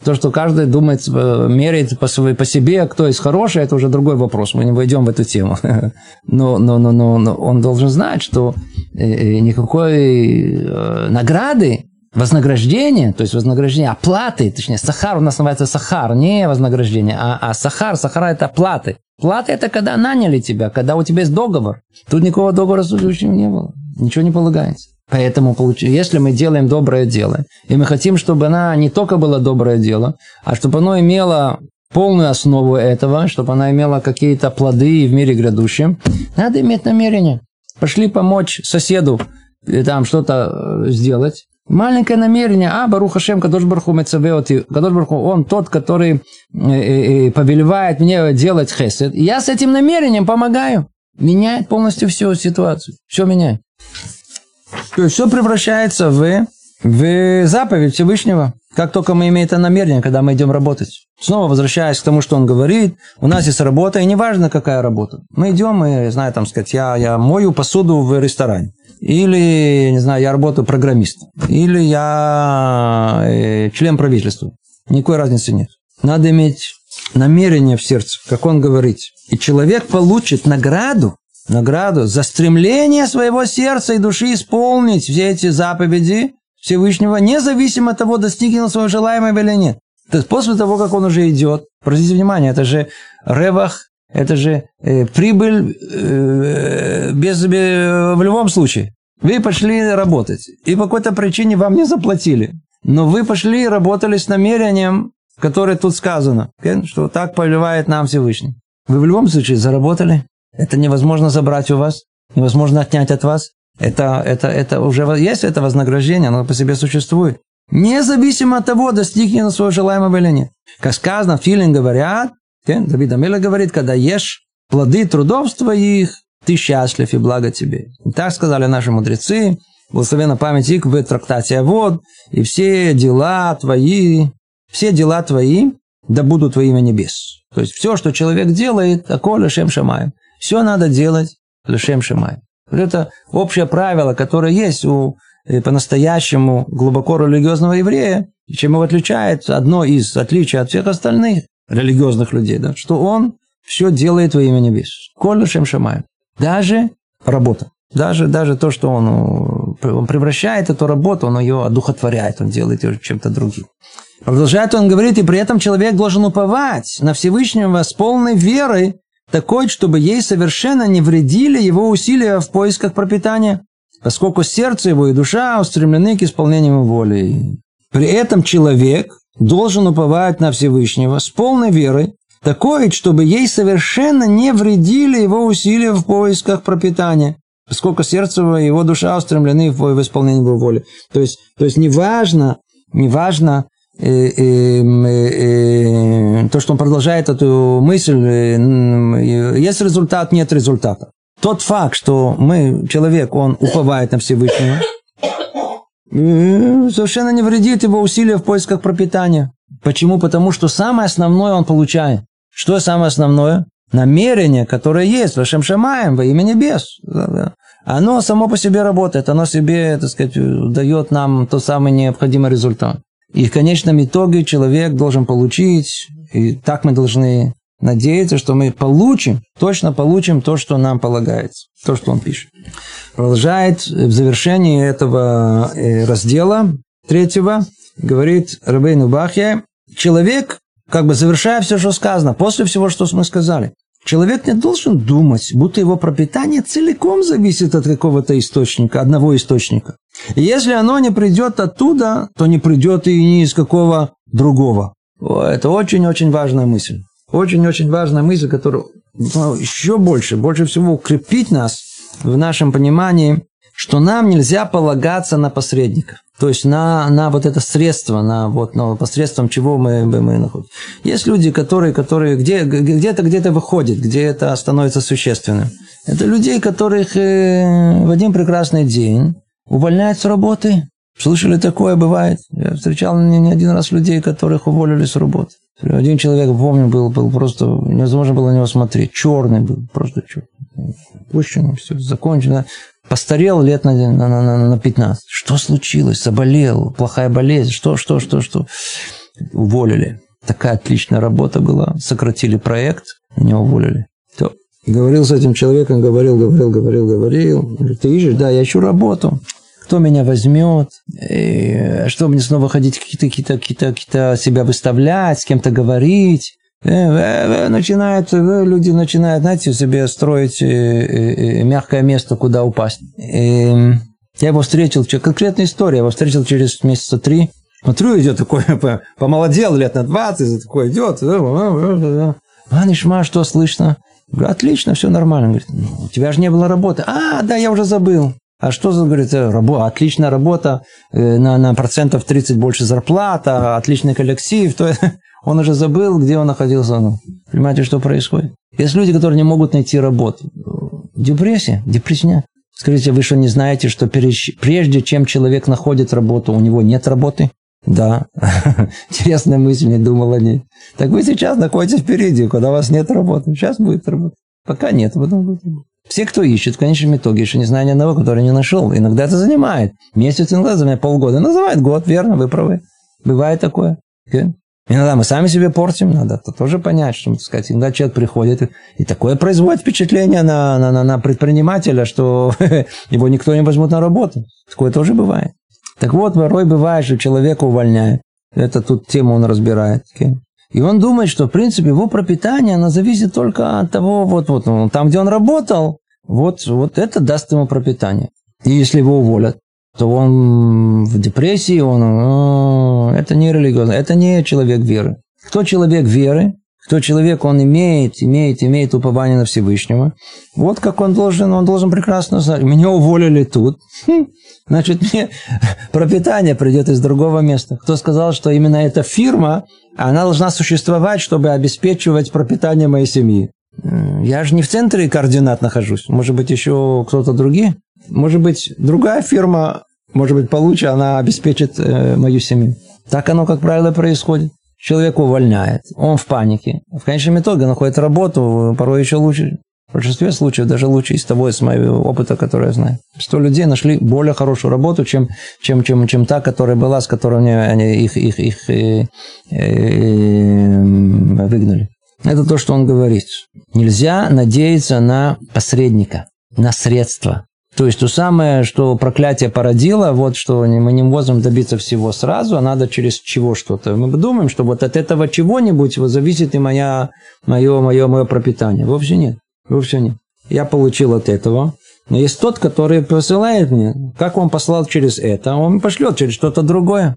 То, что каждый думает, э, меряет по, своей, по себе, кто из хороший, это уже другой вопрос. Мы не войдем в эту тему. Но, но, но, но, но он должен знать, что э, э, никакой награды, вознаграждения, то есть вознаграждение, оплаты, точнее, сахар у нас называется сахар, не вознаграждение, а, а сахар, сахара это оплаты. Плата это когда наняли тебя, когда у тебя есть договор. Тут никакого договора с не было. Ничего не полагается. Поэтому, если мы делаем доброе дело, и мы хотим, чтобы она не только было доброе дело, а чтобы оно имело полную основу этого, чтобы она имела какие-то плоды в мире грядущем, надо иметь намерение. Пошли помочь соседу э, там что-то э, сделать. Маленькое намерение, а Барух Хашем, Кадош Барху Мецавеоти, Кадош Барху, он тот, который э, повелевает мне делать хесед. Я с этим намерением помогаю. Меняет полностью всю ситуацию. Все меняет. То есть все превращается в, в заповедь Всевышнего. Как только мы имеем это намерение, когда мы идем работать. Снова возвращаясь к тому, что он говорит, у нас есть работа, и неважно, какая работа. Мы идем, и, знаю, там сказать, я, я мою посуду в ресторане. Или, не знаю, я работаю программистом. Или я э, член правительства. Никакой разницы нет. Надо иметь намерение в сердце, как он говорит. И человек получит награду награду за стремление своего сердца и души исполнить все эти заповеди Всевышнего, независимо от того, достигнет он своего желаемого или нет. То есть после того, как он уже идет, обратите внимание, это же ревах, это же э, прибыль э, без, э, в любом случае. Вы пошли работать, и по какой-то причине вам не заплатили. Но вы пошли и работали с намерением, которое тут сказано, что так повелевает нам Всевышний. Вы в любом случае заработали, это невозможно забрать у вас, невозможно отнять от вас. Это, это, это уже есть это вознаграждение, оно по себе существует. Независимо от того, достигнет он своего желаемого или нет. Как сказано, филин говорят, Давид Амеля говорит, когда ешь плоды трудов твоих, ты счастлив и благо тебе. И так сказали наши мудрецы, благословена память их в трактате вод, и все дела твои, все дела твои, да будут во имя небес. То есть все, что человек делает, аколя шем шамаем. Все надо делать лишем шимай. Вот это общее правило, которое есть у э, по-настоящему глубоко религиозного еврея, чем его отличает, одно из отличий от всех остальных религиозных людей, да, что он все делает во имя небес. Коль шем шамаем. Даже работа. Даже, даже то, что он, он превращает эту работу, он ее одухотворяет, он делает ее чем-то другим. Продолжает он говорит, и при этом человек должен уповать на Всевышнего с полной верой, такой, чтобы ей совершенно не вредили его усилия в поисках пропитания, поскольку сердце его и душа устремлены к исполнению воли. При этом человек должен уповать на Всевышнего с полной верой, такой, чтобы ей совершенно не вредили его усилия в поисках пропитания, поскольку сердце его и его душа устремлены в исполнение его воли. То есть, то есть неважно, неважно, то, что он продолжает эту мысль, есть результат, нет результата. Тот факт, что мы, человек, он уповает на Всевышнего, совершенно не вредит его усилия в поисках пропитания. Почему? Потому что самое основное он получает. Что самое основное? Намерение, которое есть, Вашем Шамаем, во имя небес. Оно само по себе работает, оно себе, так сказать, дает нам тот самый необходимый результат. И в конечном итоге человек должен получить, и так мы должны надеяться, что мы получим, точно получим то, что нам полагается, то, что он пишет. Продолжает в завершении этого э, раздела третьего, говорит Рабейну Бахья, человек, как бы завершая все, что сказано, после всего, что мы сказали, Человек не должен думать, будто его пропитание целиком зависит от какого-то источника, одного источника. И если оно не придет оттуда, то не придет и ни из какого другого. Это очень-очень важная мысль. Очень-очень важная мысль, которая ну, еще больше, больше всего укрепить нас в нашем понимании, что нам нельзя полагаться на посредников. То есть на, на вот это средство, на вот на посредством чего мы, мы находим. Есть люди, которые, которые где, где-то где-то выходят, где это становится существенным. Это людей, которых э, в один прекрасный день увольняют с работы. Слышали, такое бывает. Я встречал не, не один раз людей, которых уволили с работы. Один человек, помню, был, был просто невозможно было на него смотреть. Черный был, просто черный. Пущено, все, закончено. Постарел лет на, на, на, на 15. Что случилось? Заболел? Плохая болезнь? Что, что, что, что? уволили. Такая отличная работа была. Сократили проект, меня уволили. Говорил с этим человеком, говорил, говорил, говорил, говорил. Ты ищешь? Да, я ищу работу. Кто меня возьмет? И что мне снова ходить какие-то, какие-то, какие-то, какие-то себя выставлять, с кем-то говорить? Э, э, э, начинают, люди начинают, знаете, себе строить мягкое место, куда упасть. И я его встретил, конкретная история, я его встретил через месяца три. Смотрю, идет такой, помолодел лет на 20, такой идет. Анишма, что слышно? Говорю, отлично, все нормально. Говорит, «Ну, у тебя же не было работы. А, да, я уже забыл. А что за, говорит, работа, отличная работа, на, на процентов 30 больше зарплата, отличный коллектив. То он уже забыл, где он находился. Ну, понимаете, что происходит? Есть люди, которые не могут найти работу. Депрессия, депрессия. Скажите, вы что не знаете, что прежде чем человек находит работу, у него нет работы? Да, интересная мысль, не думал о ней. Так вы сейчас находитесь впереди, когда у вас нет работы. Сейчас будет работа. Пока нет, потом будет работа. Все, кто ищет, в конечном итоге, еще не знаю ни одного, который не нашел. Иногда это занимает. Месяц, иногда занимает полгода. Называет год, верно, вы правы. Бывает такое. Okay? Иногда мы сами себе портим, надо это тоже понять, что, так сказать, иногда человек приходит, и такое производит впечатление на, на, на предпринимателя, что его никто не возьмет на работу. Такое тоже бывает. Так вот, порой бывает, что человека увольняют. Это тут тему он разбирает. Okay? И он думает, что, в принципе, его пропитание, оно зависит только от того, вот, вот, ну, там, где он работал, вот, вот это даст ему пропитание. И если его уволят, то он в депрессии, он, это не религиозно, это не человек веры. Кто человек веры, кто человек, он имеет, имеет, имеет упование на Всевышнего. Вот как он должен, он должен прекрасно знать. Меня уволили тут. Хм, значит, мне пропитание придет из другого места. Кто сказал, что именно эта фирма, она должна существовать, чтобы обеспечивать пропитание моей семьи? Я же не в центре координат нахожусь. Может быть, еще кто-то другие? Может быть, другая фирма может быть, получше, она обеспечит э, мою семью. Так оно, как правило, происходит. Человек увольняет, он в панике. В конечном итоге находит работу, порой еще лучше. В большинстве случаев даже лучше из того, из моего опыта, который я знаю. Сто людей нашли более хорошую работу, чем, чем, чем, чем та, которая была, с которой они, их, их, их э, э, выгнали. Это то, что он говорит. Нельзя надеяться на посредника, на средства. То есть то самое, что проклятие породило, вот что мы не можем добиться всего сразу, а надо через чего что-то. Мы думаем, что вот от этого чего-нибудь вот зависит и моя, мое, мое, мое пропитание. Вовсе нет. Вовсе нет. Я получил от этого. Но есть тот, который посылает мне. Как он послал через это, он пошлет через что-то другое.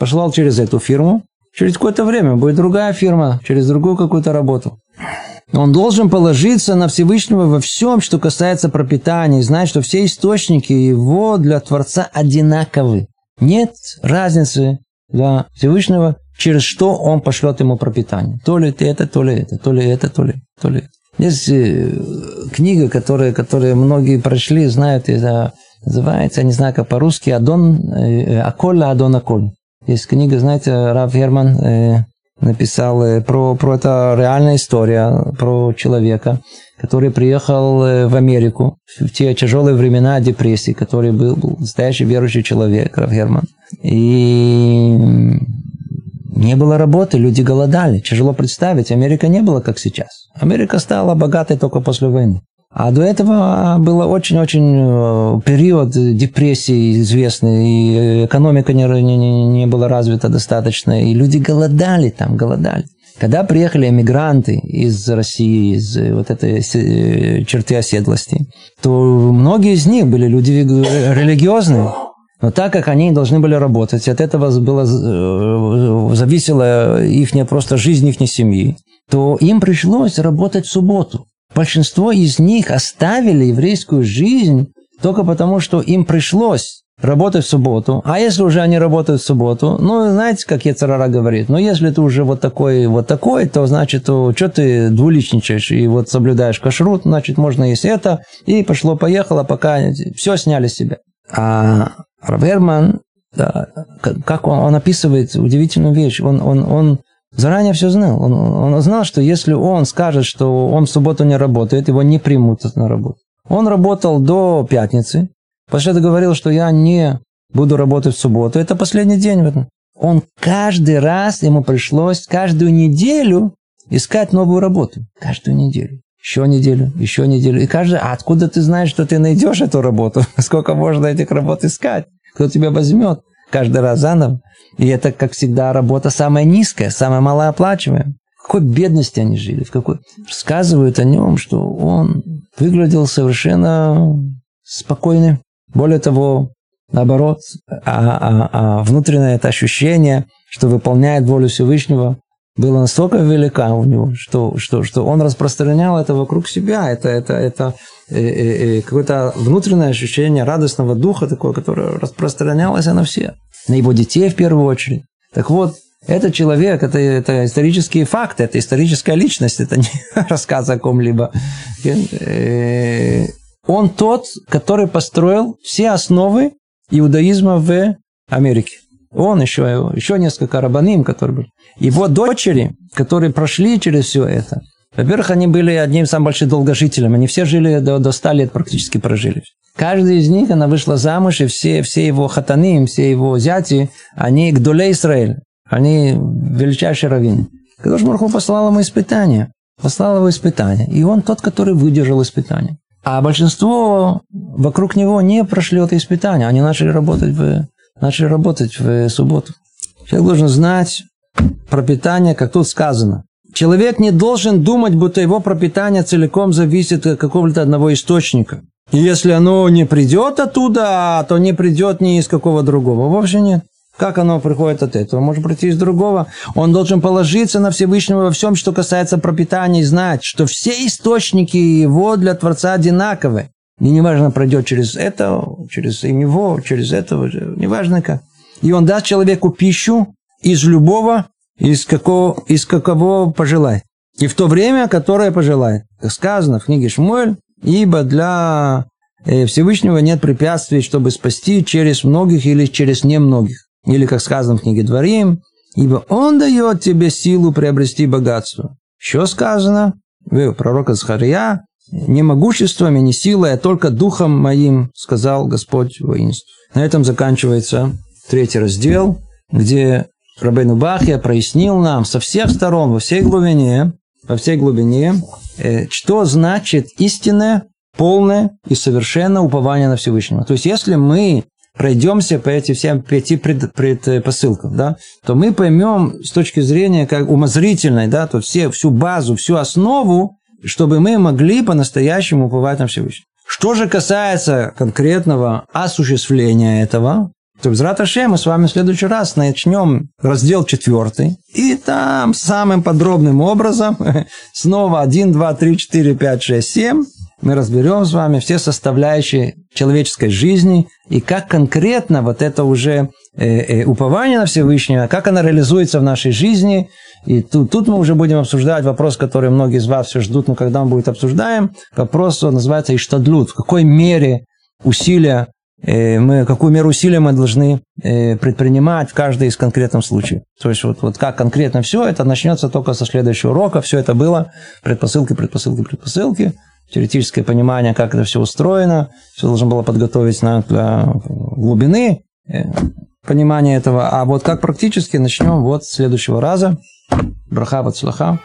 Послал через эту фирму. Через какое-то время будет другая фирма, через другую какую-то работу. Он должен положиться на Всевышнего во всем, что касается пропитания, и знать, что все источники его для Творца одинаковы. Нет разницы для Всевышнего, через что он пошлет ему пропитание. То ли это, то ли это, то ли это, то ли, то ли это. Есть э, книга, которая, которую многие прошли, знают, это называется, я не знаю, как по-русски, Адон, э, Акола Адон Аколь. Есть книга, знаете, Рав Герман, э, написал э, про, про это реальная история, про человека, который приехал э, в Америку в те тяжелые времена депрессии, который был, был настоящий верующий человек, Раф Герман. И не было работы, люди голодали. Тяжело представить, Америка не была как сейчас. Америка стала богатой только после войны. А до этого был очень-очень э, период депрессии известный, и экономика не, не, не была развита достаточно, и люди голодали там, голодали. Когда приехали эмигранты из России, из э, вот этой э, черты оседлости, то многие из них были люди религиозные. Но так как они должны были работать, от этого было, зависела их не просто жизнь их семьи, то им пришлось работать в субботу большинство из них оставили еврейскую жизнь только потому, что им пришлось работать в субботу. А если уже они работают в субботу, ну, знаете, как Ецарара говорит, ну, если ты уже вот такой, вот такой, то, значит, то, что ты двуличничаешь и вот соблюдаешь кашрут, значит, можно есть это, и пошло-поехало, пока все сняли с себя. А Раберман, да, как он, он описывает удивительную вещь, он, он, он заранее все знал. Он, он знал, что если он скажет, что он в субботу не работает, его не примут на работу. Он работал до пятницы. Этого говорил, что я не буду работать в субботу. Это последний день он каждый раз, ему пришлось каждую неделю искать новую работу. Каждую неделю. Еще неделю, еще неделю. И каждый, а откуда ты знаешь, что ты найдешь эту работу? Сколько можно этих работ искать? Кто тебя возьмет? Каждый раз заново. И это, как всегда, работа самая низкая, самая малооплачиваемая. В какой бедности они жили, в какой... Рассказывают о нем, что он выглядел совершенно спокойным. Более того, наоборот, а, а, а внутреннее это ощущение, что выполняет волю Всевышнего, было настолько велика у него, что, что, что он распространял это вокруг себя. Это, это, это э, э, э, какое-то внутреннее ощущение радостного духа такое, которое распространялось на все. На его детей в первую очередь. Так вот, этот человек, это, это исторические факты, это историческая личность, это не рассказ о ком-либо. Э, он тот, который построил все основы иудаизма в Америке. Он еще, еще несколько рабаним, которые были. Его дочери, которые прошли через все это, во-первых, они были одним из самых больших долгожителем. Они все жили до, до 100 лет практически прожили. Каждый из них, она вышла замуж, и все, все его хатаны, все его зяти, они гдолей Израиль. Они величайшие раввины. Кадош Марху послал ему испытание. Послал его испытание. И он тот, который выдержал испытание. А большинство вокруг него не прошли это испытание. Они начали работать в, начали работать в субботу. Человек должен знать пропитание, как тут сказано. Человек не должен думать, будто его пропитание целиком зависит от какого-то одного источника. И если оно не придет оттуда, то не придет ни из какого другого. Вовсе нет. Как оно приходит от этого? Может прийти из другого. Он должен положиться на Всевышнего во всем, что касается пропитания, и знать, что все источники его для Творца одинаковы. И неважно, пройдет через это, через него, через этого, неважно как. И он даст человеку пищу из любого, из какого, из какого пожелает. И в то время, которое пожелает. Как сказано в книге Шмуэль, ибо для э, Всевышнего нет препятствий, чтобы спасти через многих или через немногих. Или, как сказано в книге Дворим, ибо Он дает тебе силу приобрести богатство. Еще сказано в пророка Захария, не могуществом и не силой, а только духом моим, сказал Господь воинств. На этом заканчивается третий раздел, где Рабейну Бахья прояснил нам со всех сторон, во всей глубине, во всей глубине, э, что значит истинное, полное и совершенное упование на Всевышнего. То есть, если мы пройдемся по этим всем пяти пред, предпосылкам, да, то мы поймем с точки зрения как умозрительной, да, то все, всю базу, всю основу, чтобы мы могли по-настоящему уповать на Всевышнего. Что же касается конкретного осуществления этого, то в Раташе мы с вами в следующий раз начнем раздел четвертый. И там самым подробным образом, снова 1, 2, 3, 4, 5, 6, 7, мы разберем с вами все составляющие человеческой жизни и как конкретно вот это уже э, э, упование на Всевышнего, как оно реализуется в нашей жизни. И тут, тут мы уже будем обсуждать вопрос, который многие из вас все ждут, но когда мы будет обсуждаем, вопрос называется «Иштадлут». В какой мере усилия э, мы, какую меру усилия мы должны э, предпринимать в каждой из конкретных случаев. То есть вот, вот как конкретно все это начнется только со следующего урока. Все это было предпосылки, предпосылки, предпосылки теоретическое понимание, как это все устроено. Все должно было подготовить на, для глубины э, понимания этого. А вот как практически начнем вот с следующего раза. Браха, вацлаха.